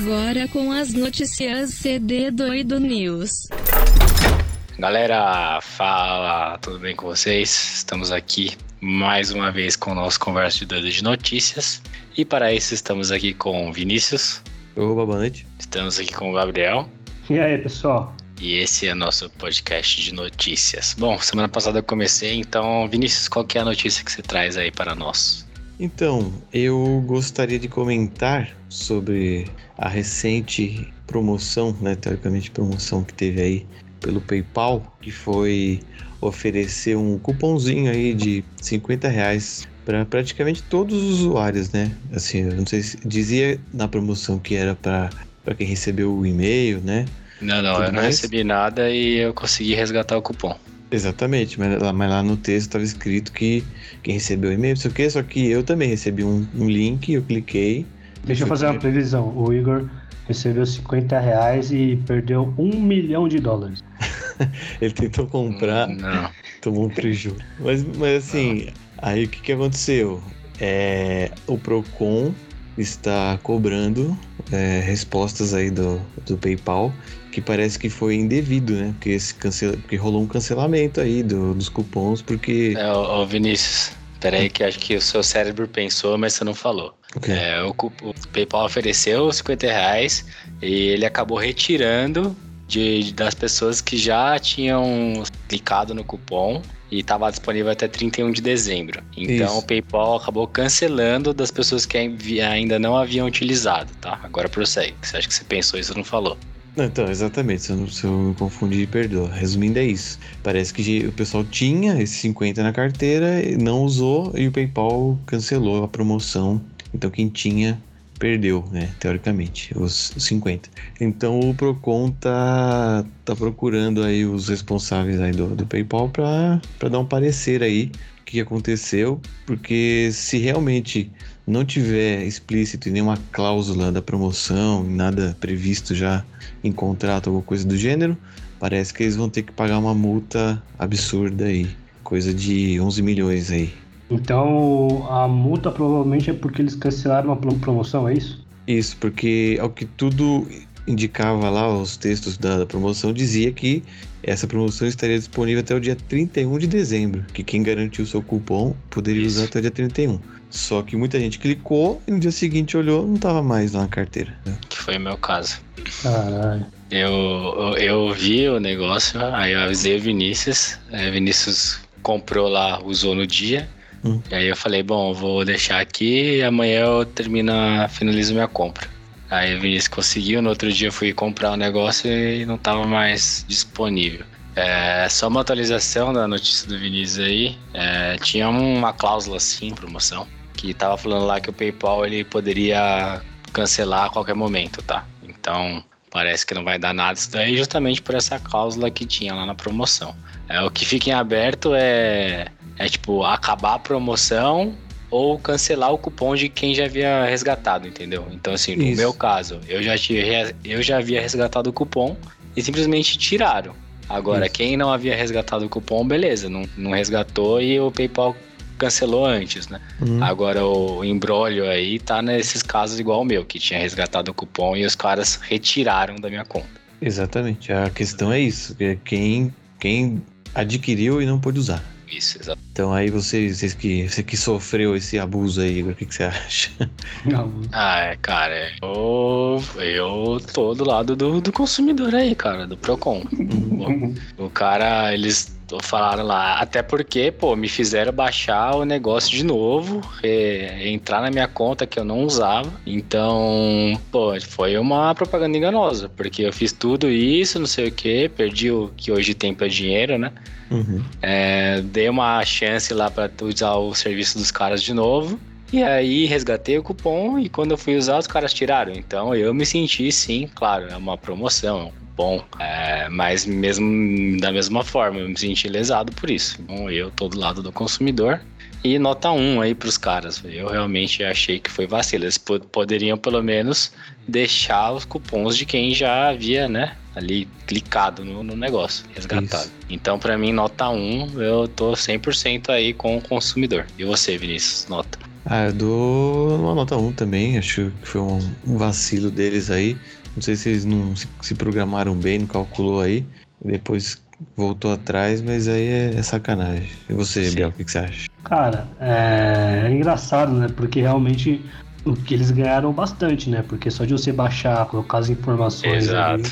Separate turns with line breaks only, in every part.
Agora com as notícias CD Doido News.
Galera, fala, tudo bem com vocês? Estamos aqui mais uma vez com o nosso Conversa de Doido de Notícias. E para isso estamos aqui com o Vinícius.
Opa, boa noite.
Estamos aqui com o Gabriel.
E aí, pessoal?
E esse é nosso podcast de notícias. Bom, semana passada eu comecei, então, Vinícius, qual que é a notícia que você traz aí para nós?
Então, eu gostaria de comentar sobre a recente promoção, né, teoricamente promoção que teve aí pelo PayPal, que foi oferecer um cupomzinho aí de 50 reais para praticamente todos os usuários, né? Assim, eu não sei se dizia na promoção que era para quem recebeu o e-mail, né?
Não, não, Tudo eu não mais. recebi nada e eu consegui resgatar o cupom.
Exatamente, mas lá, mas lá no texto estava escrito que quem recebeu o e-mail, não sei o que, só que eu também recebi um, um link, eu cliquei.
Deixa eu fazer uma previsão. O Igor recebeu 50 reais e perdeu um milhão de dólares.
Ele tentou comprar, não. tomou um prejuízo. Mas, mas assim, não. aí o que, que aconteceu? É, o Procon está cobrando é, respostas aí do, do PayPal que parece que foi indevido, né? Porque, esse cancela... porque rolou um cancelamento aí do, dos cupons, porque.
É, ô, Vinícius, peraí que acho que o seu cérebro pensou, mas você não falou. Okay. É, o, o, PayPal ofereceu 50 reais e ele acabou retirando de, das pessoas que já tinham clicado no cupom e estava disponível até 31 de dezembro. Então Isso. o PayPal acabou cancelando das pessoas que ainda não haviam utilizado, tá? Agora prossegue. Você acha que você pensou isso ou não falou?
Então, exatamente, se eu, se eu me confundi, perdoa. Resumindo, é isso. Parece que o pessoal tinha esses 50 na carteira, não usou e o PayPal cancelou a promoção. Então, quem tinha perdeu, né? Teoricamente, os 50. Então o Procon tá, tá procurando aí os responsáveis aí do, do PayPal para dar um parecer aí o que aconteceu, porque se realmente não tiver explícito nenhuma cláusula da promoção, nada previsto já em contrato, alguma coisa do gênero, parece que eles vão ter que pagar uma multa absurda aí, coisa de 11 milhões aí.
Então a multa provavelmente é porque eles cancelaram a promoção, é isso?
Isso, porque ao que tudo indicava lá, os textos da, da promoção dizia que essa promoção estaria disponível até o dia 31 de dezembro, que quem garantiu seu cupom poderia Isso. usar até o dia 31. Só que muita gente clicou e no dia seguinte olhou, não tava mais lá na carteira. Né?
Que foi o meu caso.
Caralho.
Eu, eu, eu vi o negócio, aí eu avisei o Vinícius. Aí o Vinícius comprou lá, usou no dia. Hum. E aí eu falei, bom, vou deixar aqui e amanhã eu termino, finalizo minha compra. Aí o Vinícius conseguiu, no outro dia eu fui comprar o negócio e não tava mais disponível. É, só uma atualização da notícia do Vinícius aí. É, tinha uma cláusula assim, promoção que tava falando lá que o PayPal ele poderia cancelar a qualquer momento, tá? Então parece que não vai dar nada isso daí justamente por essa cláusula que tinha lá na promoção. É, o que fica em aberto é, é tipo acabar a promoção ou cancelar o cupom de quem já havia resgatado, entendeu? Então assim, no isso. meu caso, eu já tinha, eu já havia resgatado o cupom e simplesmente tiraram. Agora, isso. quem não havia resgatado o cupom, beleza, não, não resgatou e o PayPal cancelou antes, né? Uhum. Agora o embrólio aí tá nesses casos igual o meu, que tinha resgatado o cupom e os caras retiraram da minha conta.
Exatamente. A questão é isso, é quem, quem adquiriu e não pôde usar.
Isso, exato.
Então aí você, você, que, você que sofreu esse abuso aí, o que, que você acha?
ah, é, cara, eu, eu tô do lado do, do consumidor aí, cara, do Procon. Uhum. o, o cara, eles falaram lá, até porque, pô, me fizeram baixar o negócio de novo, entrar na minha conta que eu não usava. Então, pô, foi uma propaganda enganosa, porque eu fiz tudo isso, não sei o que, perdi o que hoje tempo é dinheiro, né? Uhum. É, dei uma chance lá para usar o serviço dos caras de novo. E aí resgatei o cupom e quando eu fui usar, os caras tiraram. Então eu me senti sim, claro, é uma promoção, bom. É, mas mesmo da mesma forma, eu me senti lesado por isso. Então eu tô do lado do consumidor. E nota 1 aí pros caras. Eu realmente achei que foi vacilo. Eles poderiam pelo menos deixar os cupons de quem já havia, né? Ali clicado no, no negócio, resgatado. Isso. Então, para mim, nota 1, eu tô 100% aí com o consumidor. E você, Vinícius, nota?
Ah, eu dou uma nota 1 também. Acho que foi um, vacilo deles aí. Não sei se eles não se, programaram bem, não calculou aí. Depois voltou atrás, mas aí é, é sacanagem. E você, Biel, o que, que, você acha?
Cara, é, é engraçado, né? Porque realmente o que eles ganharam bastante, né? Porque só de você baixar, colocar as informações
Exato.
ali,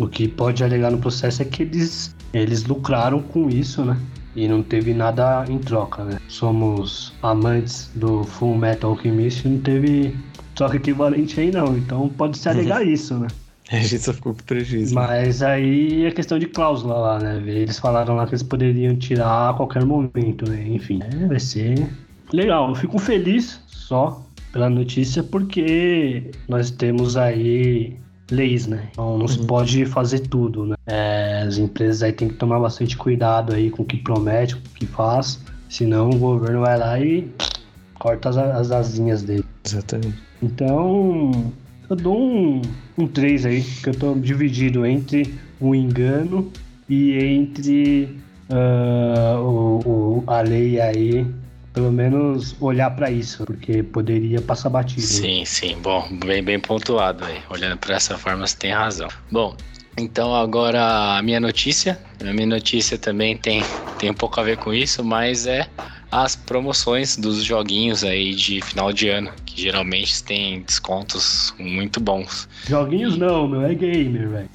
o que pode alegar no processo é que eles, eles lucraram com isso, né? E não teve nada em troca, né? Somos amantes do Full Metal Alchemist e não teve troca equivalente aí não. Então pode se alegar isso, né?
A gente só ficou com prejuízo.
Mas aí é questão de cláusula lá, né? Eles falaram lá que eles poderiam tirar a qualquer momento, né? Enfim, é, vai ser legal. Eu fico feliz só pela notícia porque nós temos aí leis, né? Então não uhum. se pode fazer tudo, né? É, as empresas aí tem que tomar bastante cuidado aí com o que promete, com o que faz, senão o governo vai lá e corta as, as asinhas dele.
Exatamente.
Então, eu dou um, um 3 aí, que eu tô dividido entre o engano e entre uh, o, o, a lei aí pelo menos olhar para isso, porque poderia passar batido.
Sim, sim. Bom, bem, bem pontuado aí. Olhando para essa forma, você tem razão. Bom, então agora a minha notícia. A minha notícia também tem, tem um pouco a ver com isso, mas é as promoções dos joguinhos aí de final de ano, que geralmente tem descontos muito bons.
Joguinhos não, meu, é gamer, velho.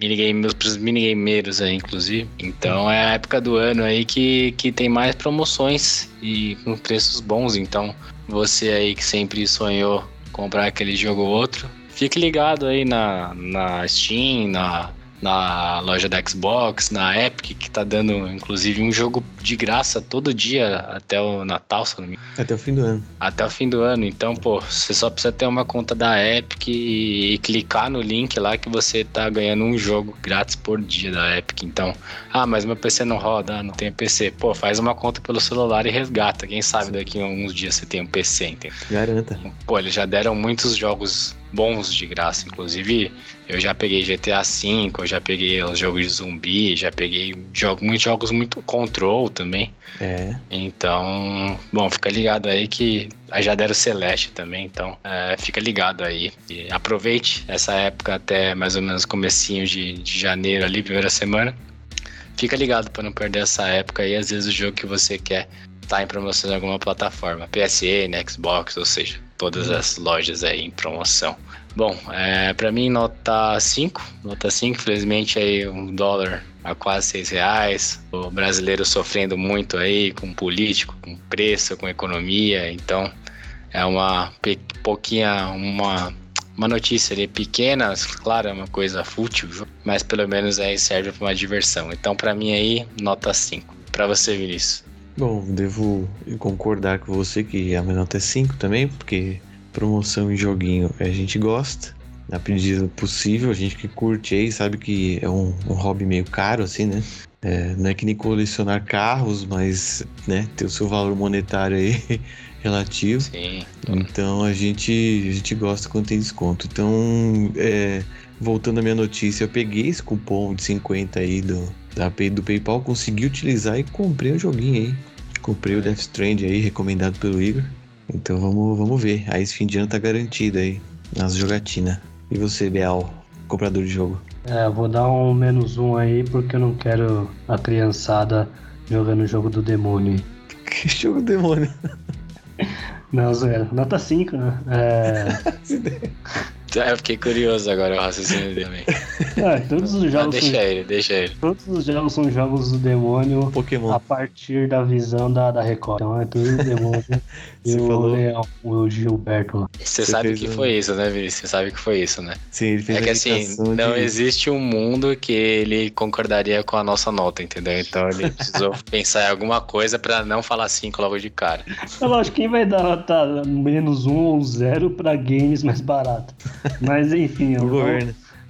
Minigame, os minigameiros aí, inclusive. Então é a época do ano aí que, que tem mais promoções e com preços bons. Então você aí que sempre sonhou comprar aquele jogo ou outro, fique ligado aí na, na Steam, na na loja da Xbox, na Epic, que tá dando inclusive um jogo de graça todo dia até o Natal, se não me
Até o fim do ano.
Até o fim do ano. Então, pô, você só precisa ter uma conta da Epic e, e clicar no link lá que você tá ganhando um jogo grátis por dia da Epic. Então, ah, mas meu PC não roda, ah, não tem PC. Pô, faz uma conta pelo celular e resgata. Quem sabe daqui a alguns dias você tem um PC, entendeu?
Garanta.
Pô, eles já deram muitos jogos bons de graça. Inclusive, eu já peguei GTA V, eu já peguei os jogos de zumbi, já peguei jogo, muitos jogos muito Control também.
É.
Então, bom, fica ligado aí que já deram Celeste também, então é, fica ligado aí. E aproveite essa época até mais ou menos comecinho de, de janeiro ali, primeira semana. Fica ligado para não perder essa época aí, às vezes o jogo que você quer tá em promoção em alguma plataforma, PSN, Xbox, ou seja, todas as lojas aí em promoção. Bom, é, para mim nota 5, nota 5, infelizmente aí um dólar a quase 6 reais, o brasileiro sofrendo muito aí com político, com preço, com economia, então é uma pouquinha, uma, uma notícia ali pequena, claro, é uma coisa fútil, mas pelo menos aí serve para uma diversão. Então para mim aí, nota 5. Para você, Vinícius.
Bom, devo concordar com você que a minha nota é 5 também, porque promoção em joguinho a gente gosta, na medida possível, a gente que curte aí sabe que é um, um hobby meio caro, assim, né? É, não é que nem colecionar carros, mas né, tem o seu valor monetário aí relativo.
Sim.
Então a gente, a gente gosta quando tem desconto. Então, é, voltando à minha notícia, eu peguei esse cupom de 50 aí do, da, do PayPal, consegui utilizar e comprei um joguinho aí. Comprei o Death Strand aí, recomendado pelo Igor. Então vamos, vamos ver. Aí esse fim de ano tá garantido aí nas jogatinas. E você, Bial, comprador de jogo?
É, eu vou dar um menos um aí porque eu não quero a criançada jogando o jogo do demônio.
Que jogo do demônio?
Não, zoeira. Nota 5, né?
É... Eu fiquei curioso agora o raciocínio também.
É, todos os jogos.
Ah, deixa são... ele, deixa ele.
Todos os jogos são jogos do demônio
Pokémon.
a partir da visão da, da Record. Então é tudo demônio. e o falou... Leão, o Gilberto lá.
Você, Você sabe que um... foi isso, né, Vinícius? Você sabe que foi isso, né?
Sim, ele fez
É que assim, não existe um mundo que ele concordaria com a nossa nota, entendeu? Então ele precisou pensar em alguma coisa pra não falar cinco logo de cara.
Eu é acho quem vai dar nota menos um ou zero pra games mais barato. Mas enfim, eu vou,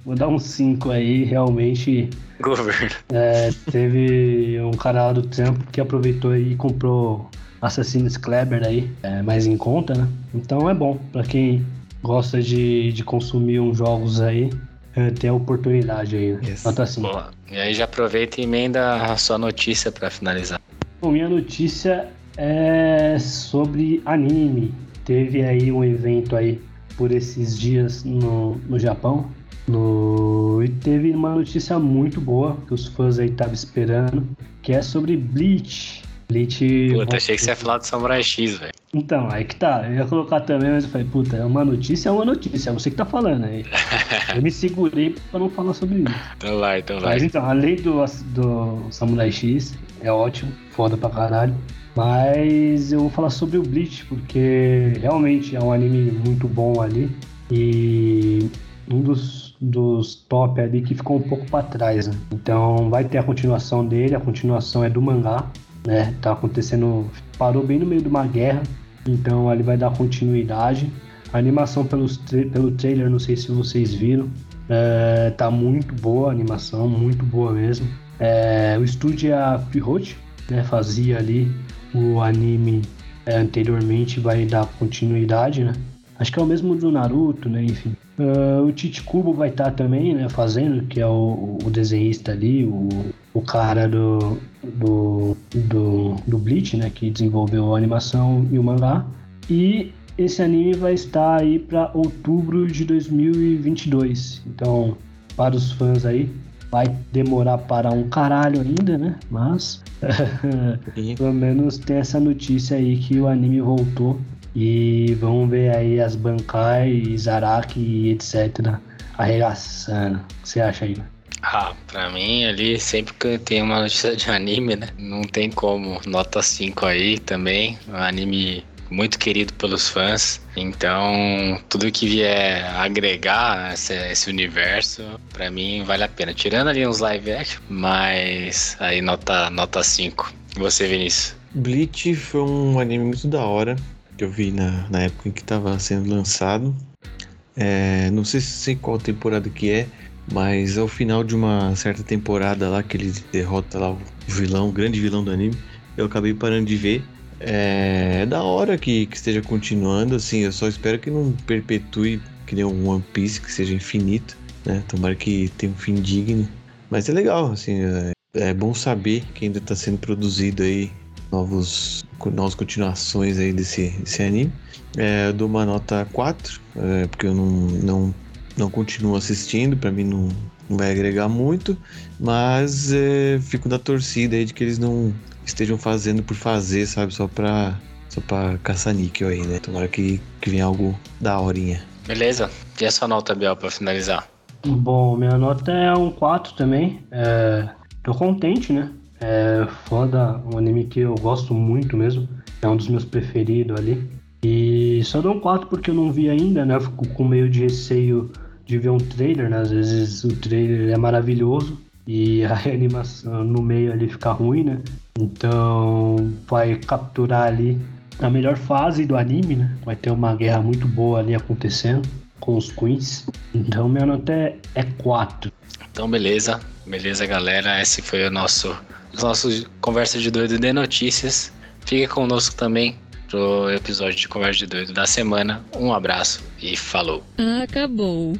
vou, dar um 5 aí, realmente.
Governo.
É, teve um cara do tempo que aproveitou e comprou Assassin's Kleber aí, é, mais em conta, né? Então é bom, para quem gosta de, de consumir uns jogos aí, é, tem a oportunidade aí, né? Yes. Nota 5.
E aí já aproveita e emenda a sua notícia para finalizar.
Bom, minha notícia é sobre anime. Teve aí um evento aí por esses dias no, no Japão. No... E teve uma notícia muito boa que os fãs aí estavam esperando, que é sobre Bleach. Bleach.
Puta, achei que você ia falar do Samurai X, velho.
Então, aí que tá. Eu ia colocar também, mas eu falei, puta, é uma notícia, é uma notícia. É você que tá falando aí. eu me segurei pra não falar sobre isso.
Então vai, então vai.
Mas então, além do, do Samurai X, é ótimo, foda pra caralho. Mas eu vou falar sobre o Bleach, porque realmente é um anime muito bom ali. E um dos, dos top ali que ficou um pouco para trás. Né? Então vai ter a continuação dele, a continuação é do mangá, né? Tá acontecendo, parou bem no meio de uma guerra, então ele vai dar continuidade. A animação pelos tra pelo trailer, não sei se vocês viram, é, tá muito boa a animação, muito boa mesmo. É, o estúdio é a Pierrot, né? Fazia ali o anime é, anteriormente, vai dar continuidade, né? Acho que é o mesmo do Naruto, né? Enfim. Uh, o Tite Kubo vai estar tá também, né? Fazendo, que é o, o desenhista ali, o, o cara do, do, do, do Bleach, né? Que desenvolveu a animação e o mangá. E esse anime vai estar aí para outubro de 2022. Então, para os fãs aí, vai demorar para um caralho ainda, né? Mas pelo menos tem essa notícia aí que o anime voltou e vamos ver aí as Bankai, Zaraki e etc. arregaçando. O que você acha aí?
Ah, pra mim ali, sempre que tem uma notícia de anime, né? Não tem como. Nota 5 aí também. Um anime muito querido pelos fãs. Então, tudo que vier agregar esse, esse universo, para mim vale a pena. Tirando ali uns live action, mas aí nota nota 5. E você, Vinícius?
Bleach foi um anime muito da hora que eu vi na, na época em que estava sendo lançado. É, não sei, sei qual temporada que é, mas ao final de uma certa temporada lá que ele derrota lá o vilão, o grande vilão do anime, eu acabei parando de ver. É, é da hora que, que esteja continuando, assim, eu só espero que não perpetue que nem um One Piece, que seja infinito, né? Tomara que tenha um fim digno. Mas é legal, assim, é, é bom saber que ainda está sendo produzido aí novos, novas continuações aí desse, desse anime. É, eu dou uma nota 4, é, porque eu não, não, não continuo assistindo, para mim não, não vai agregar muito, mas é, fico da torcida aí de que eles não estejam fazendo por fazer, sabe, só pra, só pra caçar níquel aí, né? Tomara que, que venha algo da horinha.
Beleza, e a sua nota, Biel, pra finalizar?
Bom, minha nota é um 4 também. É, tô contente, né? É foda, um anime que eu gosto muito mesmo. É um dos meus preferidos ali. E só dou um 4 porque eu não vi ainda, né? Fico com meio de receio de ver um trailer, né? Às vezes o trailer é maravilhoso e a animação no meio ali fica ruim, né? Então vai capturar ali a melhor fase do anime, né? Vai ter uma guerra muito boa ali acontecendo com os Queens. Então minha nota é, é 4.
Então beleza, beleza galera. Esse foi o nosso os nossos Conversa de Doido de Notícias. Fique conosco também pro episódio de Conversa de Doido da semana. Um abraço e falou.
Acabou.